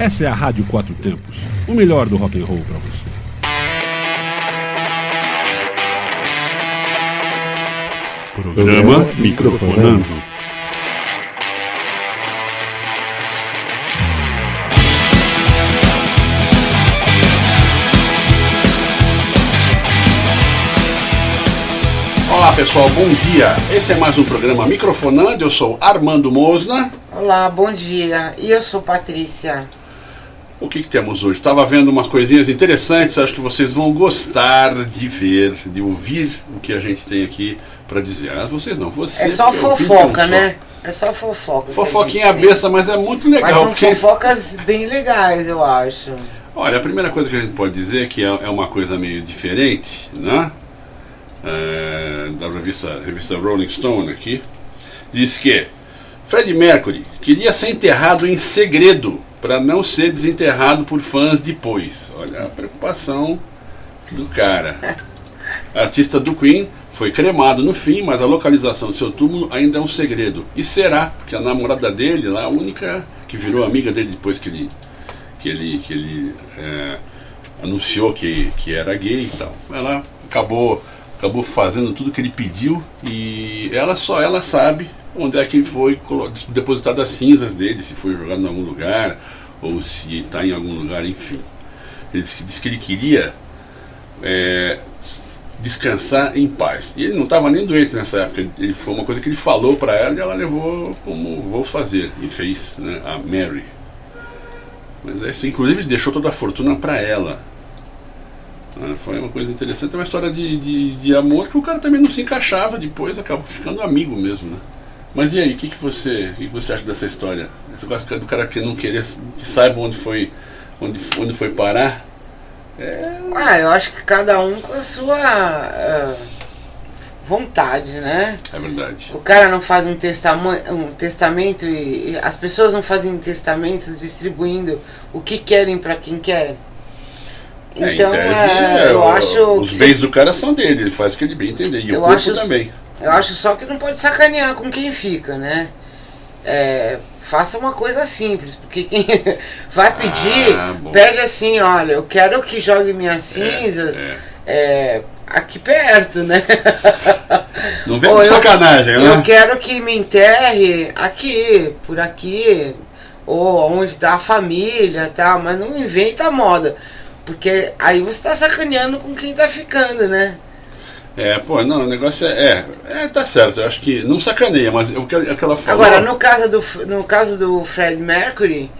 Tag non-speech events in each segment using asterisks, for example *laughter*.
Essa é a Rádio Quatro Tempos, o melhor do rock and roll para você. Programa Microfonando. Olá pessoal, bom dia. Esse é mais um programa Microfonando. Eu sou Armando Mosna. Olá, bom dia. E eu sou Patrícia. O que, que temos hoje? Estava vendo umas coisinhas interessantes, acho que vocês vão gostar de ver, de ouvir o que a gente tem aqui para dizer. Mas vocês não, você. É só fofoca, né? É só fofoca. Fofoquinha besta, mas é muito legal. Mas são porque... fofocas bem legais, eu acho. Olha, a primeira coisa que a gente pode dizer é que é, é uma coisa meio diferente, né? É, da revista, revista Rolling Stone aqui, diz que Fred Mercury queria ser enterrado em segredo para não ser desenterrado por fãs depois. Olha a preocupação do cara. *laughs* Artista do Queen foi cremado no fim, mas a localização do seu túmulo ainda é um segredo. E será, porque a namorada dele, lá, a única que virou amiga dele depois que ele, que ele, que ele é, anunciou que, que era gay e tal, ela acabou, acabou fazendo tudo que ele pediu e ela só ela sabe onde é que foi depositado as cinzas dele, se foi jogado em algum lugar ou se está em algum lugar, enfim. Ele disse, disse que ele queria é, descansar em paz. E ele não estava nem doente nessa época. Ele, foi uma coisa que ele falou para ela e ela levou como vou fazer e fez, né, a Mary. Mas é isso, inclusive ele deixou toda a fortuna para ela. Então, foi uma coisa interessante, é uma história de, de, de, amor que o cara também não se encaixava depois, acabou ficando amigo mesmo, né? Mas e aí, o que, que, você, que, que você acha dessa história? Essa coisa do cara que não querer, que saiba onde foi, onde, onde foi parar? É... Ah, eu acho que cada um com a sua uh, vontade, né? É verdade. O cara não faz um, testamo um testamento e, e, as pessoas não fazem testamentos distribuindo o que querem para quem quer. É, então, tese, é, eu o, acho. Os bens do cara são dele, ele faz o que ele bem entender. E eu o corpo acho, também. Eu acho só que não pode sacanear com quem fica, né? É, faça uma coisa simples, porque quem *laughs* vai pedir, ah, pede assim, olha, eu quero que jogue minhas é, cinzas é, é. aqui perto, né? *laughs* Não vem com sacanagem, eu, né? Eu quero que me enterre aqui, por aqui, ou onde está a família tal, mas não inventa moda. Porque aí você está sacaneando com quem está ficando, né? É, pô, não, o negócio é, é, é, tá certo, eu acho que não sacaneia, mas o que, o que ela falou... Agora, no caso do, no caso do Fred Mercury,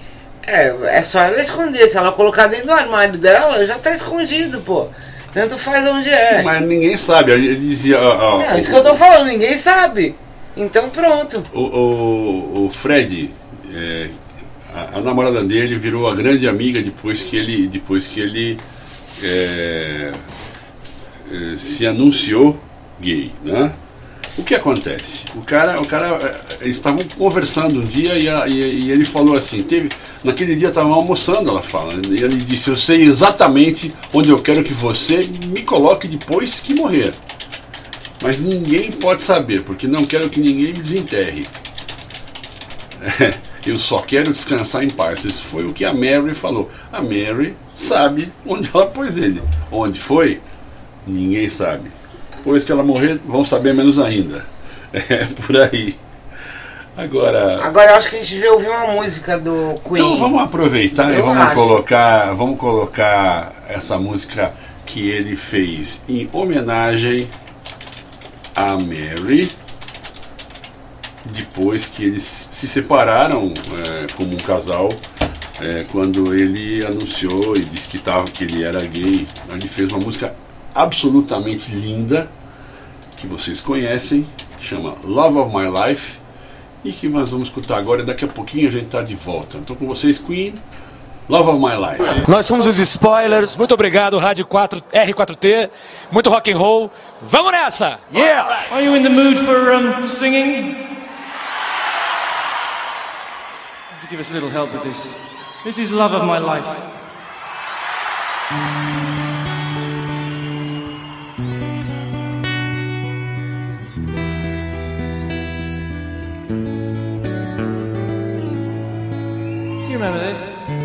é, é só ela esconder, se ela colocar dentro do armário dela, já tá escondido, pô. Tanto faz onde é. Mas ninguém sabe, ele dizia... Ó, ó, não, isso o, que eu tô falando, ninguém sabe. Então pronto. O, o, o Fred, é, a, a, namorada dele virou a grande amiga depois que ele... Depois que ele é, eh, se anunciou gay, né? O que acontece? O cara, o cara, eh, eles estavam conversando um dia e, a, e, e, ele falou assim, teve, naquele dia estavam almoçando, ela fala, e ele disse, eu sei exatamente onde eu quero que você me coloque depois que morrer. Mas ninguém pode saber, porque não quero que ninguém me desenterre. É, *laughs* eu só quero descansar em paz. Isso foi o que a Mary falou. A Mary sabe onde ela pôs ele. Onde foi? Ninguém sabe. Depois que ela morrer, vão saber menos ainda. *laughs* É por aí. Agora. Agora eu acho que a gente devia ouvir uma música do Queen. Então vamos aproveitar eu e vamos acho. colocar, vamos colocar essa música que ele fez em homenagem a Mary depois que eles se separaram é, como um casal é, quando ele anunciou e disse que tava que ele era gay ele fez uma música absolutamente linda, que vocês conhecem, que chama Love of My Life, e que nós vamos escutar agora e daqui a pouquinho a gente está de volta. Então com vocês, Queen, Love of My Life. Nós somos os Spoilers. Muito obrigado, Rádio 4 R4T. Muito rock and roll. Vamos nessa! Yeah! Are you in the mood for um, singing? Give us a little help with this. This is Love of My Life. Remember this?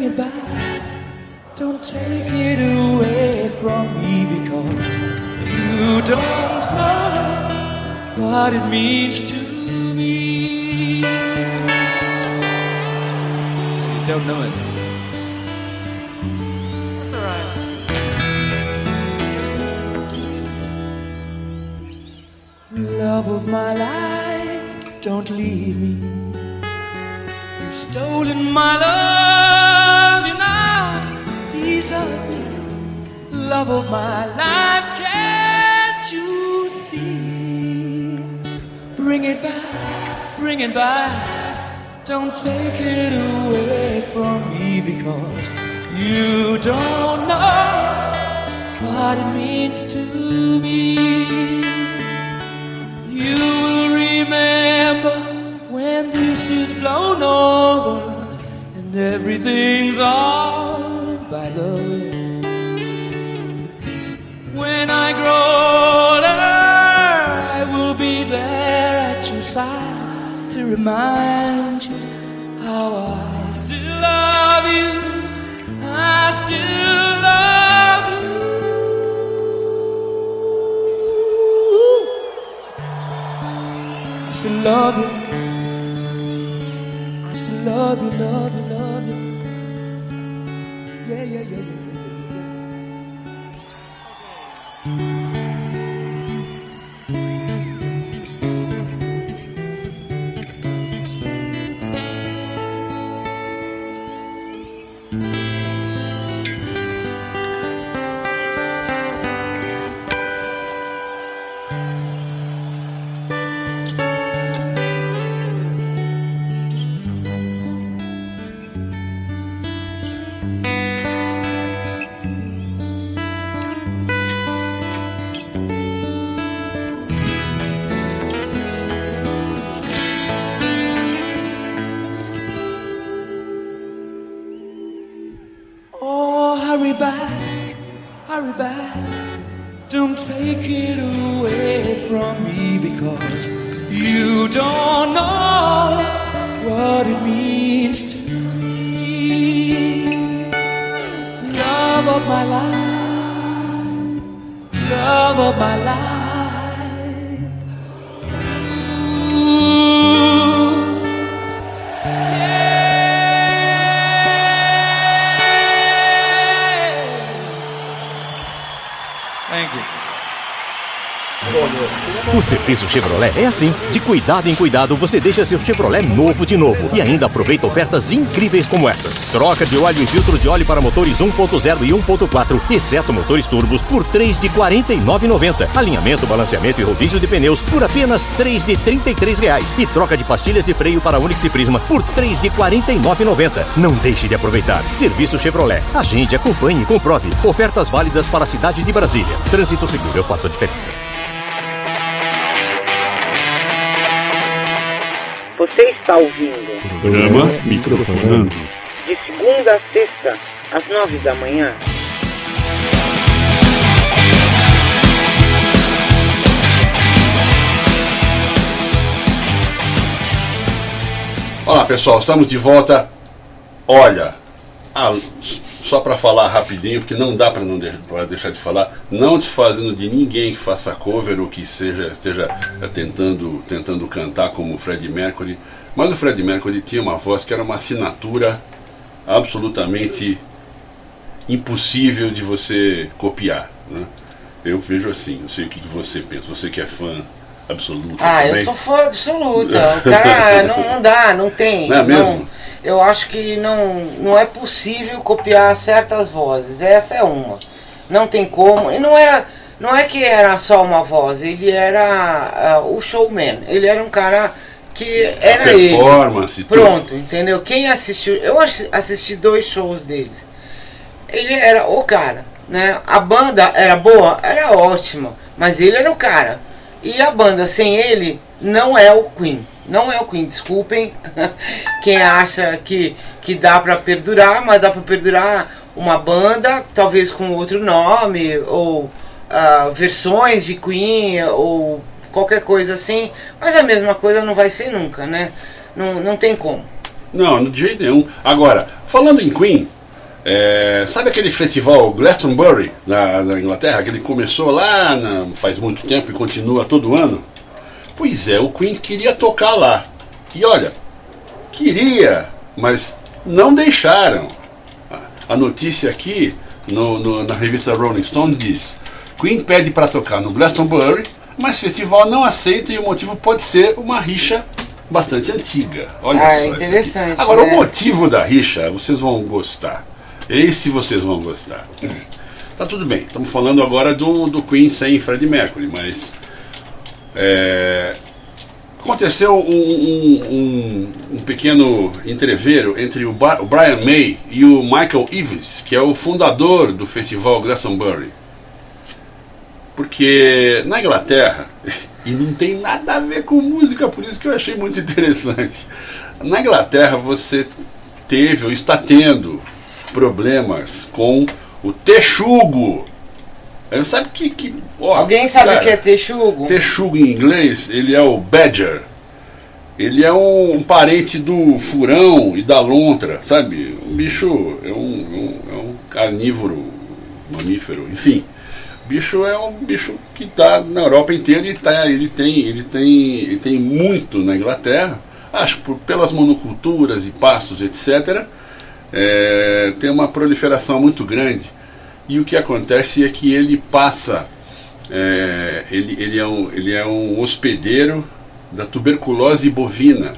Bring it back. Don't take it away from me because you don't know what it means to me. You don't know it. Bring it back. Don't take it away from me because you don't know what it means to me. You will remember when this is blown over and everything's all by the way. When I grow remind you how I still love you. I still love you. I still love you. I still love you, love you, love you. Take it away from me because you don't know what it means to me. Love of my life, love of my life. Serviço Chevrolet é assim. De cuidado em cuidado, você deixa seu Chevrolet novo de novo. E ainda aproveita ofertas incríveis como essas. Troca de óleo e filtro de óleo para motores 1.0 e 1.4, exceto motores turbos, por 3 de R$ 49,90. Alinhamento, balanceamento e rodízio de pneus por apenas 3 de 33 reais. E troca de pastilhas de freio para Onix e Prisma por 3 de R$ 49,90. Não deixe de aproveitar. Serviço Chevrolet. Agende, acompanhe e comprove. Ofertas válidas para a cidade de Brasília. Trânsito seguro, eu faço a diferença. Você está ouvindo Programa Microfonando. de segunda a sexta, às nove da manhã. Olá pessoal, estamos de volta. Olha, ah, só para falar rapidinho, porque não dá para não de- deixar de falar, não desfazendo de ninguém que faça cover ou que seja esteja tentando tentando cantar como o Fred Mercury, mas o Fred Mercury tinha uma voz que era uma assinatura absolutamente impossível de você copiar, né? Eu vejo assim, não sei o que que você pensa, você que é fã absoluto Ah, eu também. sou fã absoluta. *laughs* O cara não, não dá, não tem. Não é mesmo? eu acho que não, não é possível copiar certas vozes. Essa é uma. Não tem como. E não era. Não é que era só uma voz, ele era ah, o showman. Ele era um cara que era ele. performance, tudo. Pronto, entendeu? Quem assistiu. Eu assi- assisti dois shows deles. Ele era o cara, né? A banda era boa, era ótima, mas ele era o cara. E a banda sem ele não é o Queen, Não é o Queen, desculpem *laughs* quem acha que, que dá para perdurar, mas dá para perdurar uma banda, talvez com outro nome, ou uh, versões de Queen, ou qualquer coisa assim, mas a mesma coisa não vai ser nunca, né? Não, não tem como. Não, de jeito nenhum. Agora, falando em Queen, é, sabe aquele festival Glastonbury na, na, Inglaterra, que ele começou lá na, faz muito tempo e continua todo ano? Pois é, o Queen queria tocar lá. E olha, queria, mas não deixaram. A notícia aqui no, no, na revista Rolling Stone diz: Queen pede para tocar no Glastonbury, mas o festival não aceita e o motivo pode ser uma rixa bastante antiga. Olha ah, só. Interessante. Agora, né? o motivo da rixa, vocês vão gostar. Esse vocês vão gostar. Tá tudo bem, estamos falando agora do, do Queen sem Freddie Mercury, mas. É, aconteceu um, um, um, um, pequeno entreveiro entre o, o, Brian May e o Michael Eaves, que é o fundador do festival Glastonbury. Porque na Inglaterra, *laughs* e não tem nada a ver com música, por isso que eu achei muito interessante. Na Inglaterra você teve ou está tendo problemas com o texugo. Sabe que. que ó, Alguém sabe o que é texugo? Texugo em inglês, ele é o badger. Ele é um, um, parente do furão e da lontra, sabe? Um bicho é um, um, é um carnívoro, mamífero, enfim. Bicho é um bicho que está na Europa inteira e tá, ele, tem, ele, tem, ele tem muito na Inglaterra, acho por, pelas monoculturas e pastos, etc é, tem uma proliferação muito grande. E o que acontece é que ele passa, é, ele, ele, é um, ele é um hospedeiro da tuberculose bovina.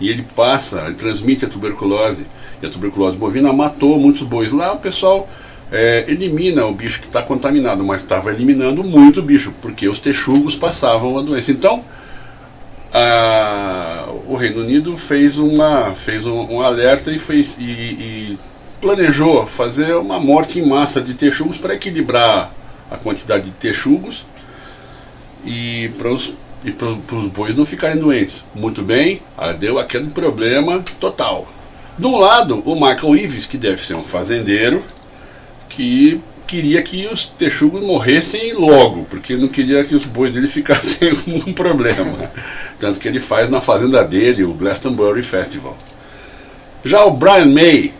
E ele passa, ele transmite a tuberculose. E a tuberculose bovina matou muitos bois. Lá o pessoal é, elimina o bicho que está contaminado, mas estava eliminando muito bicho, porque os texugos passavam a doença. Então, a, o Reino Unido fez, uma, fez um, um alerta e, fez, e, e, planejou fazer uma morte em massa de texugos para equilibrar a quantidade de texugos e para os e para os bois não ficarem doentes. Muito bem, deu aquele problema total. De um lado, o Michael Ives, que deve ser um fazendeiro, que queria que os texugos morressem logo, porque não queria que os bois dele *laughs* ficassem um problema. Tanto que ele faz na fazenda dele o Glastonbury Festival. Já o Brian May,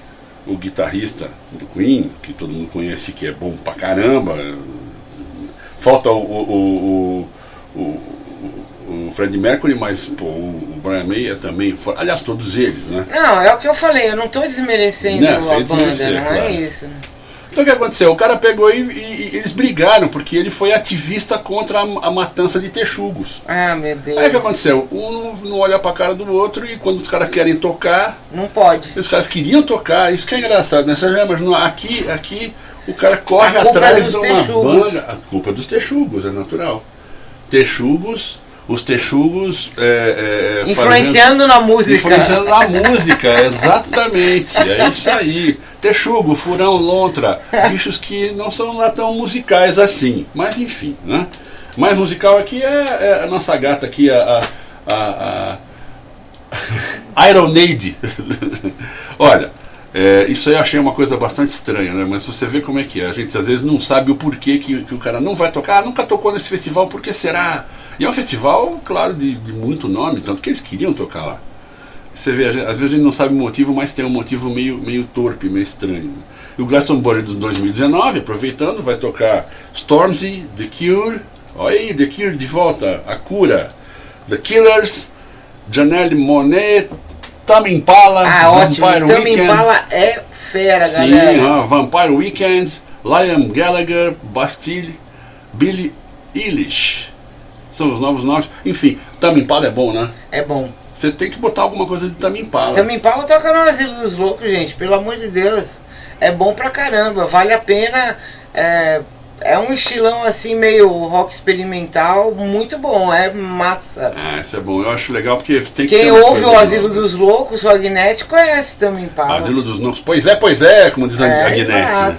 o guitarrista do Queen, que todo mundo conhece que é bom pra caramba, falta o, o, o, o, o Fred Mercury, mas pô, o Brian May é também. Aliás, todos eles, né? Não, é o que eu falei, eu não estou desmerecendo não, a banda, não é claro. isso. Então o que aconteceu? O cara pegou e, e, e eles brigaram, porque ele foi ativista contra a, a, matança de texugos. Ah, meu Deus. Aí o que aconteceu? Um não, olha pra cara do outro e quando os caras querem tocar. Não pode. Os caras queriam tocar, isso que é engraçado, né? Você já imaginou? Aqui, aqui o cara corre atrás de uma texugos. banda. A culpa é dos texugos, é natural. Texugos os texugos é, é, influenciando fazendo, na música. Influenciando na *laughs* música, exatamente. É isso aí. Texugo, furão, lontra, bichos que não são lá tão musicais assim. Mas enfim, né? Mais musical aqui é, é a nossa gata aqui, a, a, a, a *laughs* Iron Maiden. *laughs* Olha, é, isso aí eu achei uma coisa bastante estranha, né? Mas você vê como é que é. A gente às vezes não sabe o porquê que, que o cara não vai tocar. Ah, nunca tocou nesse festival, por que será? E é um festival, claro, de, de muito nome, tanto que eles queriam tocar lá. Você vê, às vezes a gente não sabe o motivo, mas tem um motivo meio, meio torpe, meio estranho. E o Glastonbury de 2019, aproveitando, vai tocar Stormzy, The Cure, olha aí, The Cure de volta, A Cura, The Killers, Janelle Monet, Tame Impala, ah, Vampire ótimo. Weekend. Impala é fera, Sim, galera. Vampire Weekend, Liam Gallagher, Bastille, Billy Eilish. São os novos nomes. Enfim, Tame Impala é bom, né? É bom. Você tem que botar alguma coisa de Tame Impala. Tame Impala toca no Asilo dos Loucos, gente. Pelo amor de Deus. É bom pra caramba. Vale a pena. É, é um estilão assim, meio rock experimental, muito bom, é massa. Ah, isso é bom, eu acho legal porque tem que Quem ouve o Asilo dos Loucos, o Agnete, conhece também Impala. Asilo dos Loucos, pois é, pois é, como diz a é, Agnete. Né?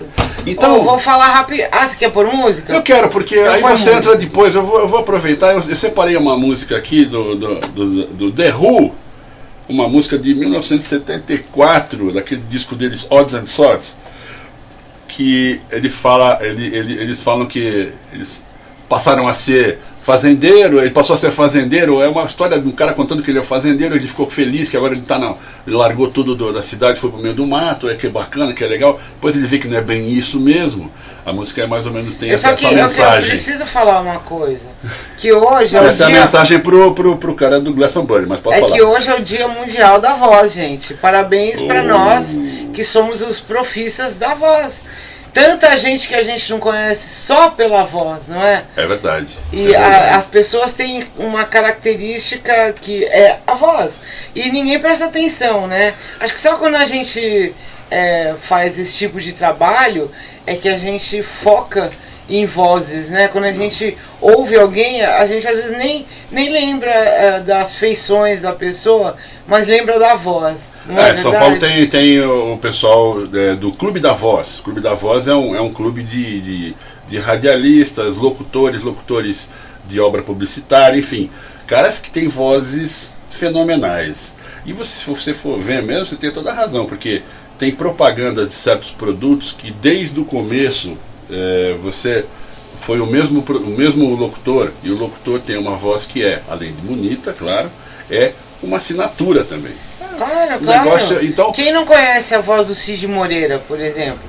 Então. Oh, vou falar rápido. Ah, você quer pôr música? Eu quero, porque Eu aí ponho você música. entra depois. Eu vou, eu vou aproveitar. Eu, eu separei uma música aqui do, do, do, do The Who, uma música de 1974, daquele disco deles, Odds and Sods, que ele fala, ele, ele- eles falam que eles passaram a ser fazendeiro, ele passou a ser fazendeiro, é uma história de um cara contando que ele é fazendeiro, ele ficou feliz que agora ele tá na, ele largou tudo do- da cidade, foi pro meio do mato, é que é bacana, que é legal. Depois ele vê que não é bem isso mesmo. A música é mais ou menos tem Eu essa, que essa eu, eu mensagem. preciso falar uma coisa. Que hoje é o Essa é a dia. mensagem pro, pro, pro cara do Glastonbury, mas pode É falar. que hoje é o Dia Mundial da Voz, gente. Parabéns Oh. nós que somos os profissas da voz. Tanta gente que a gente não conhece só pela voz, não é? É verdade. E é a- verdade. as pessoas têm uma característica que é a voz. E ninguém presta atenção, né? Acho que só quando a gente é, faz esse tipo de trabalho é que a gente foca em vozes, né? Quando a gente ouve alguém, a gente às vezes nem, nem lembra é, das feições da pessoa, mas lembra da voz. É, É, São? Paulo tem, tem o o pessoal é, do Clube da Voz. O Clube da Voz é um, é um clube de, de, de radialistas, locutores, locutores de obra publicitária, enfim. Caras que têm vozes fenomenais. E você, se você for ver mesmo, você tem toda a razão, porque tem propaganda de certos produtos que desde o começo é, você foi o mesmo, o mesmo locutor, e o locutor tem uma voz que é, além de bonita, claro, é uma assinatura também. Claro, claro. negócio- então- Quem não conhece a voz do Cid Moreira, por exemplo?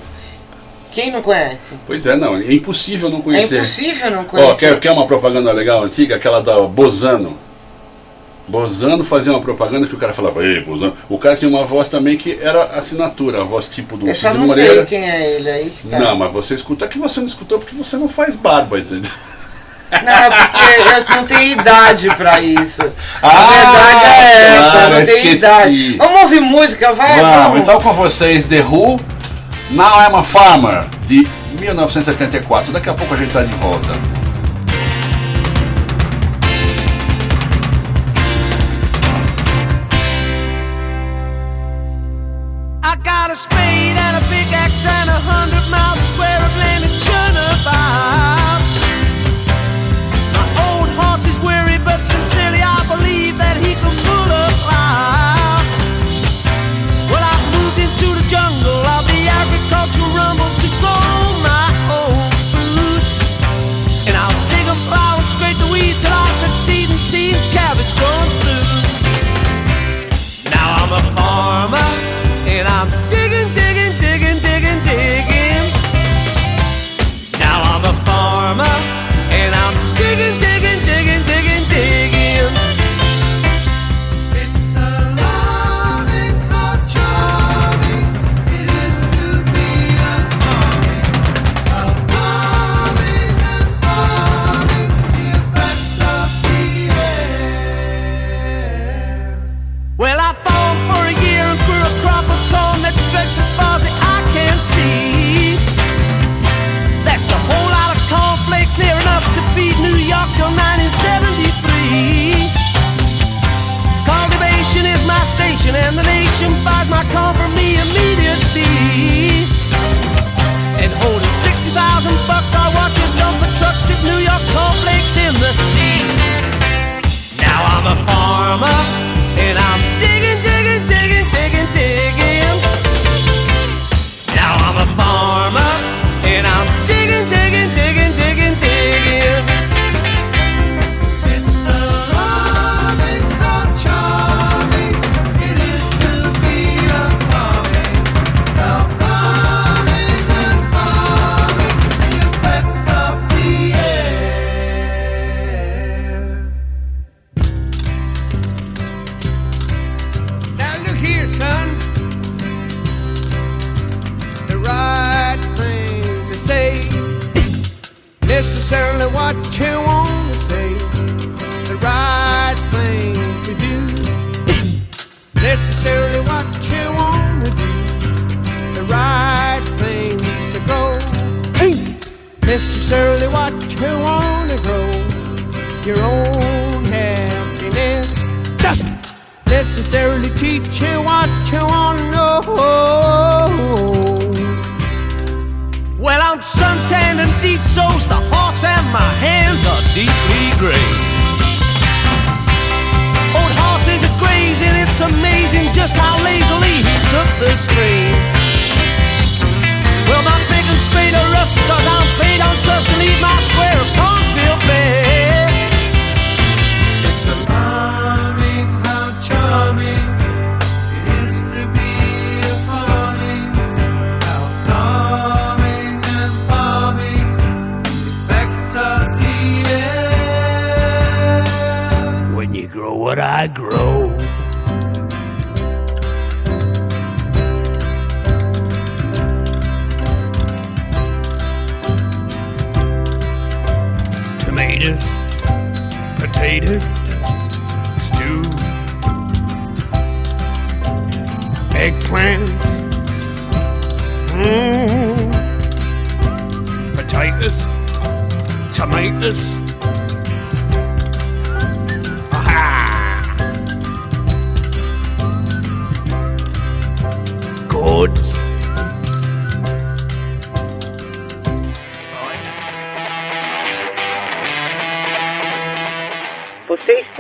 Quem não conhece? Pois é, não, é impossível não É conhecer. impossível não Ó, conhecer. quer, quer uma propaganda legal antiga? Aquela da Bozano. Bozano fazia uma propaganda que o cara falava, ei, Bozano. O cara tinha uma voz também que era assinatura, a voz tipo do Eu só não Moreira. sei quem é ele aí que tá. Não, mas você escuta que você não escutou porque você não faz barba, entendeu? Não, é porque eu não tenho idade pra isso. *laughs* Ah, a verdade é essa, claro, eu não tenho esqueci. idade. Vamos ouvir música, vai? Vamos, então com vocês, The Who, Now I'm a Farmer, de 1974. Daqui a pouco a gente tá de volta. And the nation buys my corn from me immediately. And holding 60,000 bucks, I watch as dumper trucks tip New York's cornflakes in the sea. Now I'm a farmer and I'm digging, digging, digging, digging, digging. Deeply gray. Old horses are grazing, it's amazing just how lazily he took the strain. Well, my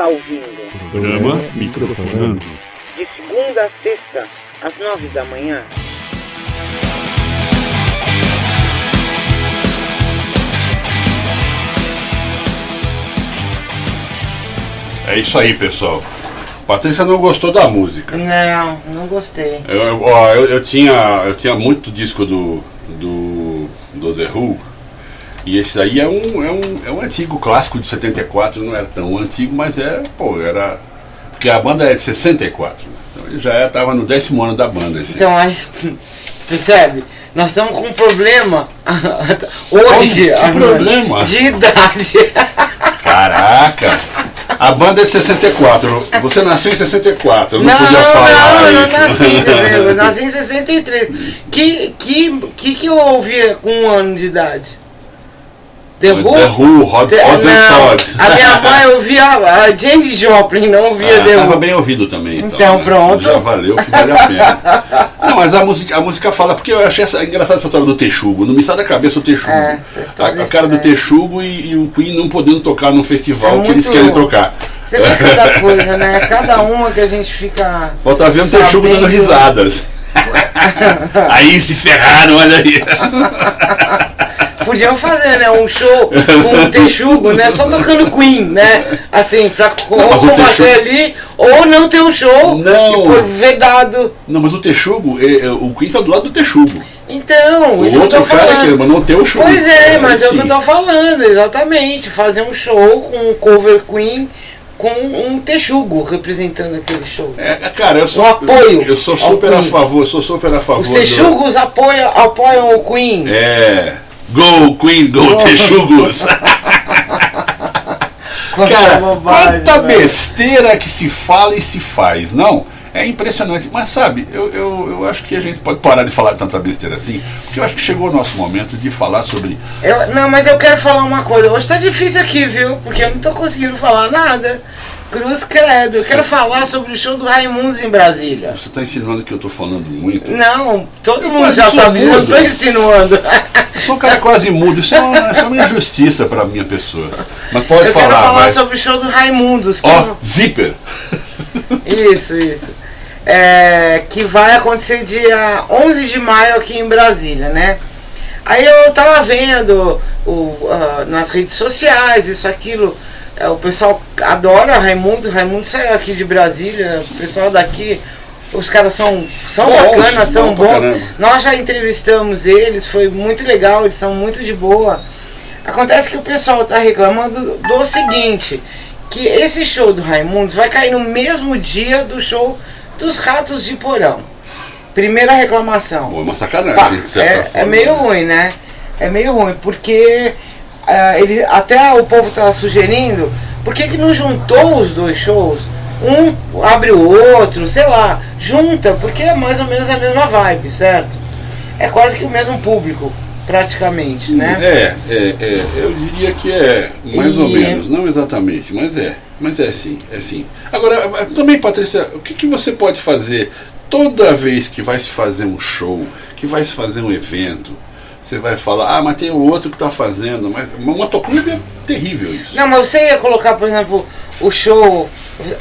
está ouvindo Programa Microfonando. de segunda a sexta, às nove da manhã. É isso aí, pessoal. Patrícia não gostou da música. Não, não gostei. Eu, eu, eu, eu tinha, eu tinha muito disco do, do, do The Who. E esse aí é um, é, um, é um antigo clássico de 74, não era tão antigo, mas era, pô, era. Porque a banda é de 64. né? Então ele já estava no décimo ano da banda. Esse. Então aí, *laughs* percebe? Nós estamos com um problema *laughs* hoje. Que problema? De idade. *laughs* Caraca! A banda é de 64. Você nasceu em 64, eu não, Não, podia falar não, eu não isso. nasci, entendeu? Eu nasci em 63. Que, que, que que eu ouvia com um ano de idade? The Who? The Who, Hot, The- não, Sods. A minha *laughs* mãe ouvia a Jane Joplin, não ouvia Ah, The tava Who. bem ouvido também. Então, Então, né? pronto. Já valeu, que vale a pena. *laughs* Não, mas a música, a música fala, porque eu achei essa, engraçada essa história do Texugo. Não me sai da cabeça o Texugo. É, a, a cara do é. Texugo e, e o Queen não podendo tocar no festival É que eles querem tocar. Você vê cada *laughs* coisa, né? Cada uma que a gente fica. Falta ver o Texugo dando risadas. aí se ferraram, olha aí. Podiam fazer, né? Um show *laughs* com o Texugo, né? Só tocando Queen, né? Assim, pra o combater Texugo- ali, ou não ter um show Não. e por vedado. Não, mas o Texugo, é, é, o Queen tá do lado do Texugo. Então, O isso que eu outro tô cara falando. que mas não tem o show. Pois é, mas é o que eu tô falando, exatamente. Fazer um show com um cover Queen com um texugo representando aquele show. É, cara, eu sou, Um apoio eu sou super a favor, sou super a favor. Os do- texugos apoiam, apoiam o Queen. É. Go, Queen, go, Texugos! *laughs* Quanta Cara, quanta besteira que se fala e se faz, não? É impressionante, mas sabe, eu, eu, eu acho que a gente pode parar de falar tanta besteira assim, porque eu acho que chegou o nosso momento de falar sobre. Eu- não, mas eu quero falar uma coisa. Hoje tá difícil aqui, viu? Porque eu não tô conseguindo falar nada. Cruz credo. Eu quero falar sobre o show do Raimundos em Brasília. Você está insinuando que eu estou falando muito? Não, todo mundo quase já sabe disso, eu mudo. insinuando. Eu sou um cara quase mudo, isso é uma, isso é uma injustiça para minha pessoa. Mas pode eu falar, quero falar vai. sobre o show do Raimundos. Ó, zíper! Isso, isso. É, que vai acontecer dia 11 de maio aqui em Brasília, né? Aí eu tava vendo o, ah, nas redes sociais, isso, aquilo. É, o pessoal adora Raimundo. Raimundo saiu aqui de Brasília. O pessoal daqui, os caras são, são Bons, bacanas, são bons. Nós já entrevistamos eles, foi muito legal, eles são muito de boa. Acontece que o pessoal tá reclamando do seguinte, que esse show do Raimundos vai cair no mesmo dia do show dos Ratos de Porão. Primeira reclamação. Pô, é uma sacanagem, Pá, é, é forma, meio né? ruim, né? É meio ruim, porque ah, ele, até o povo tava sugerindo, por que, que não juntou os dois shows? Um abre o outro, sei lá, junta, porque é mais ou menos a mesma vibe, certo? É quase que o mesmo público, praticamente, né? É, é, é, eu diria que é mais ou E- menos, não exatamente, mas é, mas é sim, é sim. Agora, também, Patrícia, o que, que você pode fazer toda vez que vai se fazer um show, que vai se fazer um evento? Você vai falar, ah, mas tem o outro que tá fazendo. Mas uma motoclube é terrível isso. Não, mas você ia colocar, por exemplo, o show.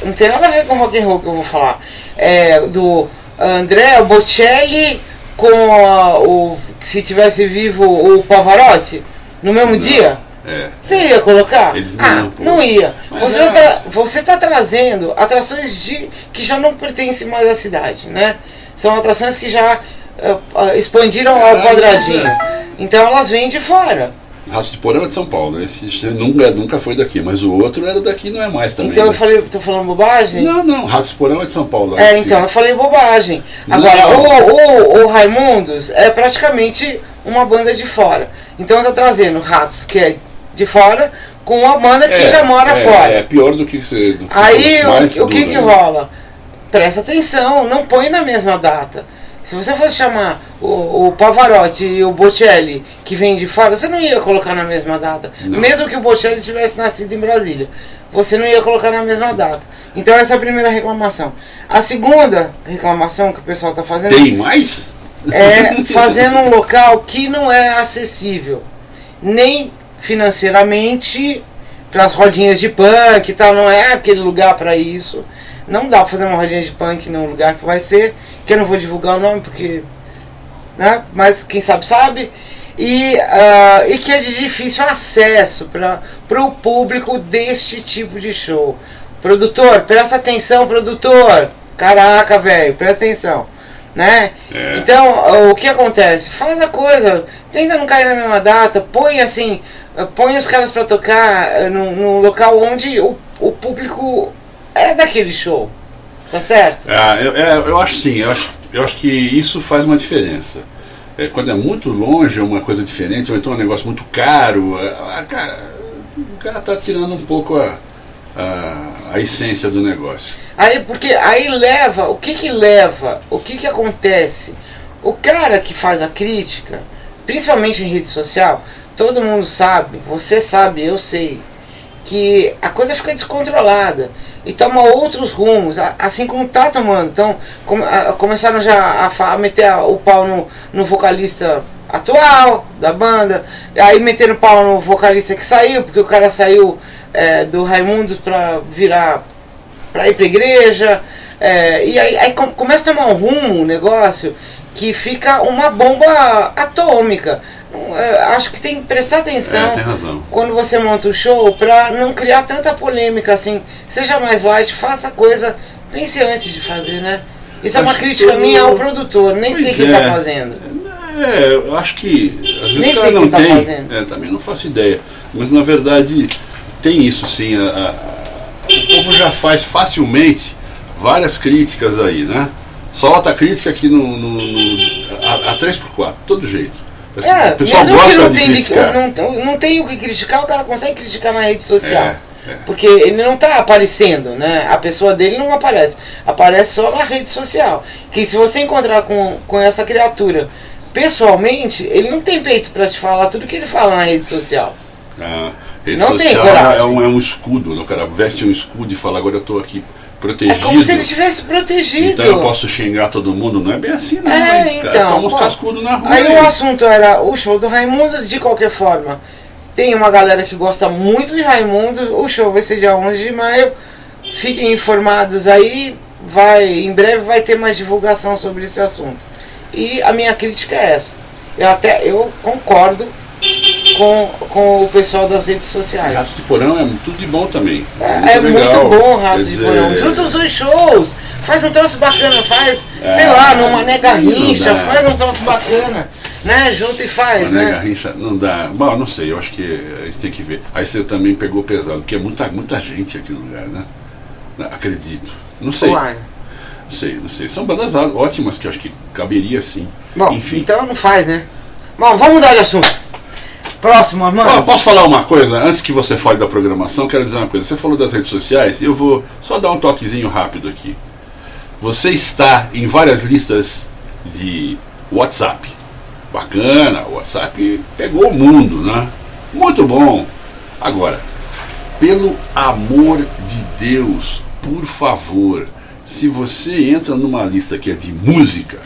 Não tem nada a ver com rock and roll que eu vou falar. É, do André Bocelli com a, o. Se tivesse vivo o Pavarotti no mesmo Não. dia? É. Você ia colocar? Eles ah, não, pô. não ia. Mas Você, é. tá, você tá trazendo atrações de, que já não pertencem mais à cidade, né? São atrações que já ah, ah, expandiram ao É, quadradinho. Então elas vêm de fora. Raço de Porão é de São Paulo. Esse nunca, nunca foi daqui, mas o outro era daqui não é mais também. Então né? eu falei, tô falando bobagem? Não, não, Raço de Porão é de São Paulo. É, acho que- então, eu falei bobagem. Agora, o, o, o Raimundos é praticamente uma banda de fora. Então eu tô trazendo Ratos, que é de fora, com uma banda que É, já mora é, fora. É pior do que você. do que Aí o, o que dura, que né? rola? Presta atenção, não põe na mesma data. Se você fosse chamar o, o Pavarotti e o Bocelli, que vem de fora, você não ia colocar na mesma data. Não. Mesmo que o Bocelli tivesse nascido em Brasília, você não ia colocar na mesma data. Então essa é a primeira reclamação. A segunda reclamação que o pessoal está fazendo Tem mais? é *laughs* fazendo um local que não é acessível, nem financeiramente, para as rodinhas de punk e tal, não é aquele lugar para isso. Não dá para fazer uma rodinha de punk num lugar que vai ser, que eu não vou divulgar o nome porque. Né? Mas quem sabe sabe. E, ah, e que é de difícil acesso para o público deste tipo de show. Produtor, presta atenção, produtor. Caraca, velho, presta atenção. Né? É. Então, o que acontece? Faz a coisa, tenta não cair na mesma data, põe assim, põe os caras pra tocar eh, num, num local onde o, o público é daquele show. Tá certo? Ah, eu, é, eu acho sim, eu acho, eu acho que isso faz uma diferença. É, quando é muito longe, é uma coisa diferente, ou então é um negócio muito caro, ah, cara, o cara tá tirando um pouco a, a, a essência do negócio. Aí, porque aí leva, o que que leva, o que que acontece? O cara que faz a crítica, principalmente em rede social, todo mundo sabe, você sabe, eu sei, que a coisa fica descontrolada e toma outros rumos, assim como tá tomando. Então, come- a- começaram já a, a meter a- o pau no, no vocalista atual da banda, aí meteram o pau no vocalista que saiu, porque o cara saiu é, do Raimundos pra virar para ir para igreja. é, e aí, aí com- começa a tomar um rumo o negócio que fica uma bomba atômica. É, acho que tem que prestar atenção É, tem quando você monta o show para não criar tanta polêmica assim. Seja mais light, faça coisa, pense antes de fazer, né? Isso é uma Acho crítica minha ao produtor, nem sei Pois quem é. tá fazendo. É, eu acho que às vezes Nem o cara sei não tá tem. fazendo. É, também não faço ideia. Mas na verdade tem isso sim. a- a- o povo já faz facilmente várias críticas aí, né? Solta a crítica aqui no, no, no- a, a 3x4, todo jeito. É, o pessoal mesmo que não tem, não, não tem o que criticar, o cara consegue criticar na rede social. É, é. Porque ele não está aparecendo, né? A pessoa dele não aparece. Aparece só na rede social. Que se você encontrar com, com essa criatura pessoalmente, ele não tem peito para te falar tudo que ele fala na rede social. A rede Não tem social coragem. é um, é um escudo, né? o cara veste um escudo e fala, agora eu estou aqui É protegido. como se ele estivesse protegido. Então eu posso xingar todo mundo, não é bem assim não. É, então, Toma uns cascudos na rua. Aí aí. o assunto era o show do Raimundos, de qualquer forma. Tem uma galera que gosta muito de Raimundos. O show vai ser dia 11 de maio. Fiquem informados aí. Vai, em breve vai ter mais divulgação sobre esse assunto. E a minha crítica é essa. Eu até eu concordo com, com o pessoal das redes sociais. Rato de Porão é tudo de bom também. É, é muito bom o Raço Quer de dizer, Porão. Junta os dois shows. Faz um troço bacana, faz, É, sei lá, numa nega rincha, faz um troço bacana. Né? Junta e faz, Mané né? Garrincha não dá. Bom, não sei, eu acho que a gente tem que ver. Aí você também pegou pesado, porque é muita, muita gente aqui no lugar, né? Acredito. Não sei, Uai. não sei, não sei. São bandas ótimas que eu acho que caberia sim. Bom, Enfim. então não faz, né? Bom, vamos mudar de assunto. Próximo, mano. posso falar uma coisa? Antes que você fale da programação, quero dizer uma coisa. Você falou das redes sociais, eu vou só dar um toquezinho rápido aqui. Você está em várias listas de WhatsApp. Bacana, o WhatsApp pegou o mundo, né? Muito bom. Agora, pelo amor de Deus, por favor, se você entra numa lista que é de música,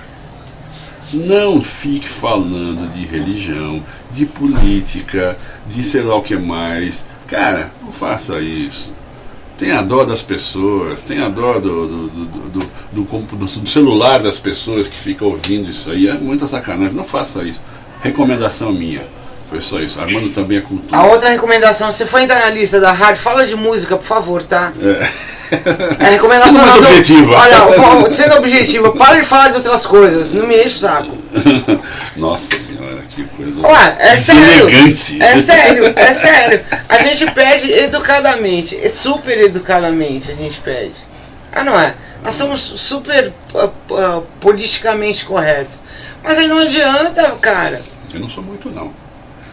Não fique falando de religião, de política, de sei lá o que mais. Cara, não faça isso. Tenha dó das pessoas, tenha dó do, do, do, do, do celular das pessoas que ficam ouvindo isso aí. É muita sacanagem. Não faça isso. Recomendação minha. Foi só isso. Armando também é cultura. A outra recomendação, se for entrar na lista da rádio, fala de música, por favor, tá? É. É recomendação. mais objetiva. Olha, sendo objetiva, para de falar de outras coisas. Não me enche o saco. *laughs* Nossa senhora, que coisa. Ué, é sério. É sério, é sério. A gente pede educadamente, super educadamente a gente pede. Ah, não é? Nós somos super uh, uh, politicamente corretos. Mas aí não adianta, cara. Eu não sou muito, não.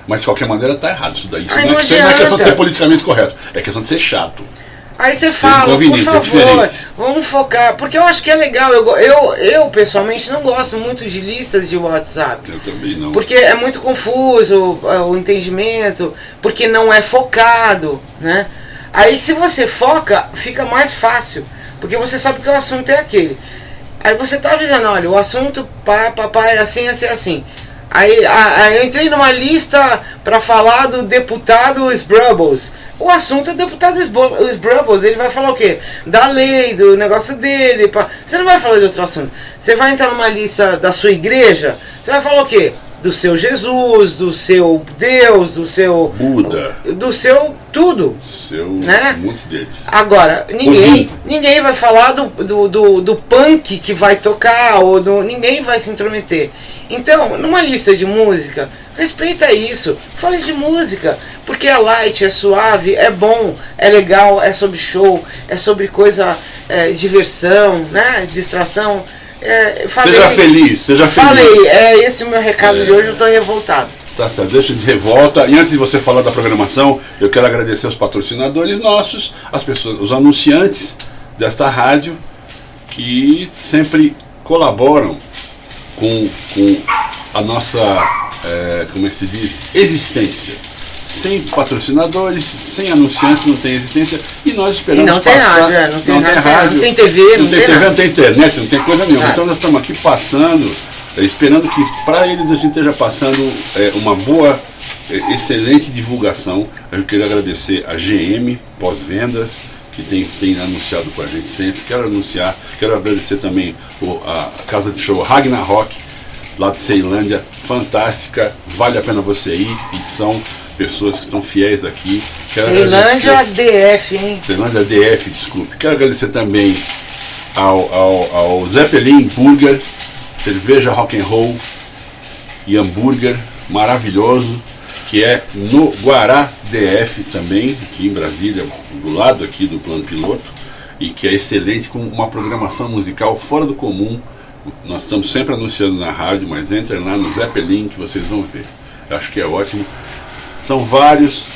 Mas de qualquer maneira tá errado isso daí. Isso não, não, é, não é questão de ser politicamente correto, é questão de ser chato. Aí você fala, por é favor, é vamos focar. Porque eu acho que é legal. Eu, eu, eu, pessoalmente, não gosto muito de listas de WhatsApp. Eu também não. Porque é muito confuso é, o entendimento, porque não é focado, né? Aí se você foca, fica mais fácil. Porque você sabe que o assunto é aquele. Aí você tá avisando, olha, o assunto pá, papai é assim, assim, assim. Aí, aí eu entrei numa lista para falar do deputado Sbrubbles. O assunto é deputado Sbrubbles. Ele vai falar o quê? Da lei, do negócio dele. Pra... Você não vai falar de outro assunto. Você vai entrar numa lista da sua igreja. Você vai falar o quê? Do seu Jesus, do seu Deus, do seu. Buda. Do seu tudo. Seu. Né? Muitos deles. Agora, ninguém, ninguém vai falar do, do, do, do punk que vai tocar, ou do, ninguém vai se intrometer. Então, numa lista de música, respeita isso. Fale de música, porque é light, é suave, é bom, é legal, é sobre show, é sobre coisa, é, diversão, né? Distração. É, falei, seja feliz, seja feliz. Falei, é esse o meu recado é... de hoje, eu estou revoltado. Tá certo, deixa de revolta. E antes de você falar da programação, eu quero agradecer os patrocinadores nossos, as pessoas, os anunciantes desta rádio que sempre colaboram com, com a nossa, é, como é que se diz, existência. Sem patrocinadores, sem anunciantes, não tem existência. E nós esperamos e não passar. Tem rádio, não, tem, não rádio, tem rádio, não tem TV, não, não tem, TV, não tem internet, não tem coisa nenhuma. Então nós estamos aqui passando, é, esperando que para eles a gente esteja passando é, uma boa, é, excelente divulgação. Eu queria agradecer a GM Pós-Vendas, que tem, tem anunciado com a gente sempre. Quero anunciar, quero agradecer também o, a casa de show Ragnarok, lá de Ceilândia, fantástica, vale a pena você ir, e são pessoas que estão fiéis aqui. Quero Ceilândia DF, hein? Ceilândia DF, desculpe. Quero agradecer também ao, ao, ao Zeppelin Burger, cerveja rock and roll e hambúrguer maravilhoso que é no Guará DF também, aqui em Brasília, do lado aqui do plano piloto, e que é excelente, com uma programação musical fora do comum. Nós estamos sempre anunciando na rádio, mas entrem lá no Zeppelin que vocês vão ver. Eu acho que é ótimo. São vários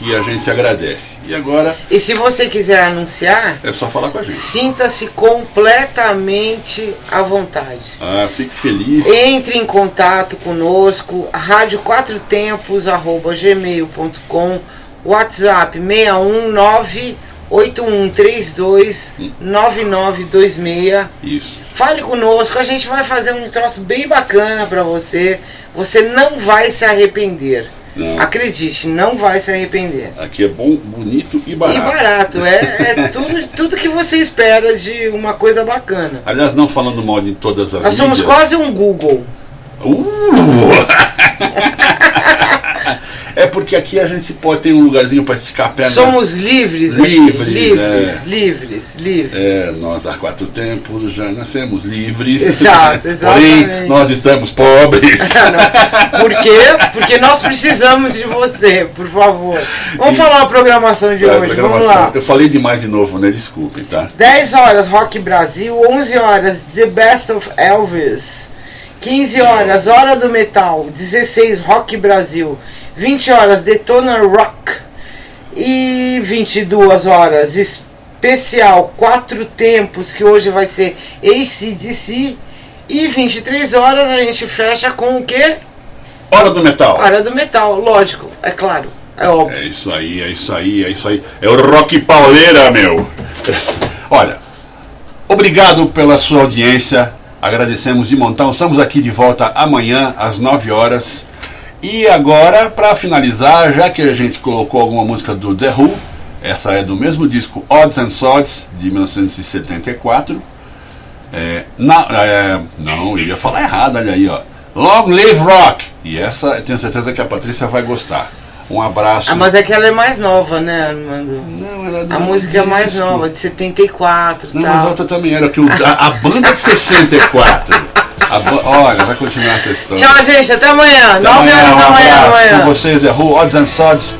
que a gente agradece. E agora. E se você quiser anunciar. É só falar com a gente. Sinta-se completamente à vontade. Ah, fique feliz. Entre em contato conosco, rádio quatro tempos, arroba gmail.com, WhatsApp 619 8132 9926. Isso. Fale conosco, a gente vai fazer um troço bem bacana para você. Você não vai se arrepender. Não. Acredite, não vai se arrepender. Aqui é bom, bonito e barato. E barato, é, é tudo, tudo que você espera de uma coisa bacana. Aliás, não falando mal de todas as Nós mídias. somos quase um Google. Uh! *laughs* É porque aqui a gente pode ter um lugarzinho para esticar a perna. Somos livres, livres, livres, é. livres, livres. É, nós há quatro tempos já nascemos livres. Exato, exatamente. Porém, nós estamos pobres. *laughs* por quê? Porque nós precisamos de você, por favor. Vamos e, falar a programação de é, hoje, programação. vamos lá. Eu falei demais de novo, né? Desculpem, tá? 10 horas Rock Brasil, 11 horas The Best of Elvis. 15 horas Hora do Metal, 16 Rock Brasil. 20 horas Detona Rock e 22 horas especial quatro tempos que hoje vai ser ACDC e 23 horas a gente fecha com o que? Hora do Metal. Hora do Metal, lógico, é claro, é óbvio. É isso aí, é isso aí, é isso aí. É o rock pauleira, meu. *laughs* Olha, obrigado pela sua audiência. Agradecemos de montão. Estamos aqui de volta amanhã às 9 horas. E agora, para finalizar, já que a gente colocou alguma música do The Who, essa é do mesmo disco Odds and Sods de 1974. É, não, é, não, eu ia falar errado, olha aí, ó. Long Live Rock! E essa eu tenho certeza que a Patrícia vai gostar. Um abraço. Ah, mas é que ela é mais nova, né, Armando? Não, ela não A música é mais nova, de 74. Não, tal. mas outra também era, que o, a, a banda é de 64. A, olha, vai continuar essa história. Tchau, gente, até amanhã. Até 9 amanhã, horas da manhã. Um abraço com vocês, The Who, Odds and Sods.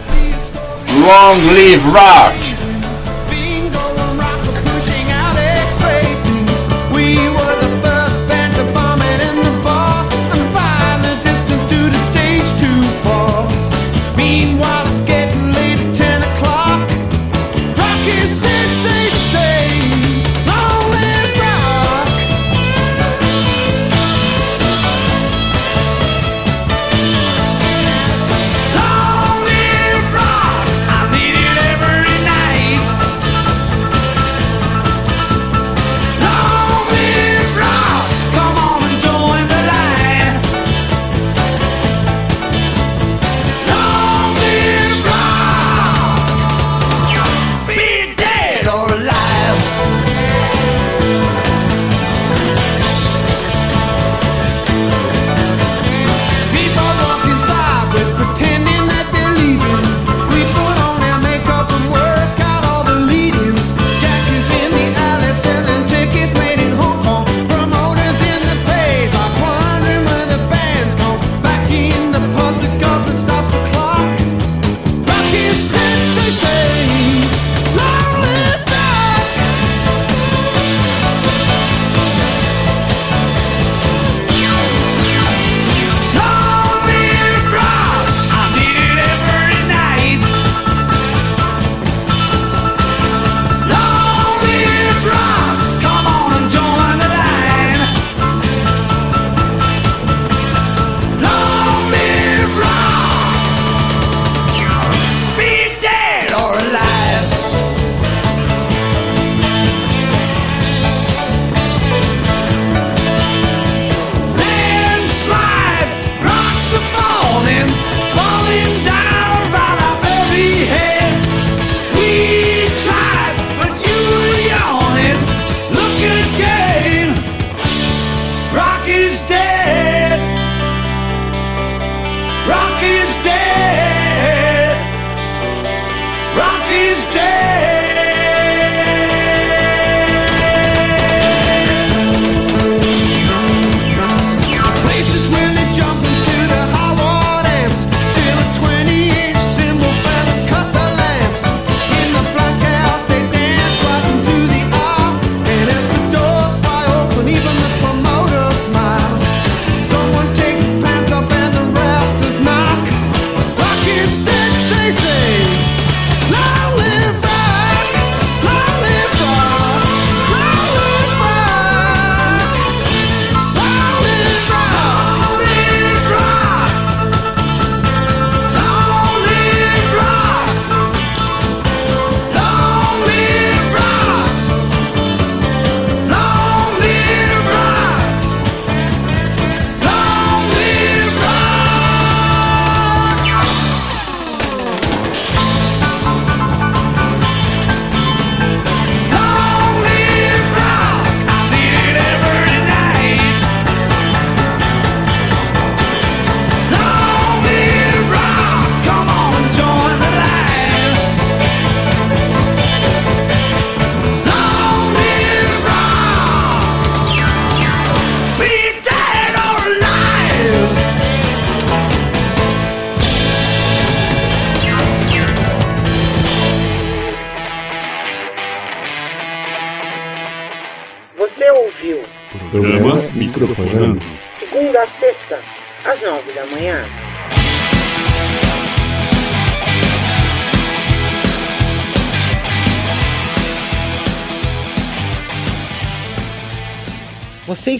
Long live rock!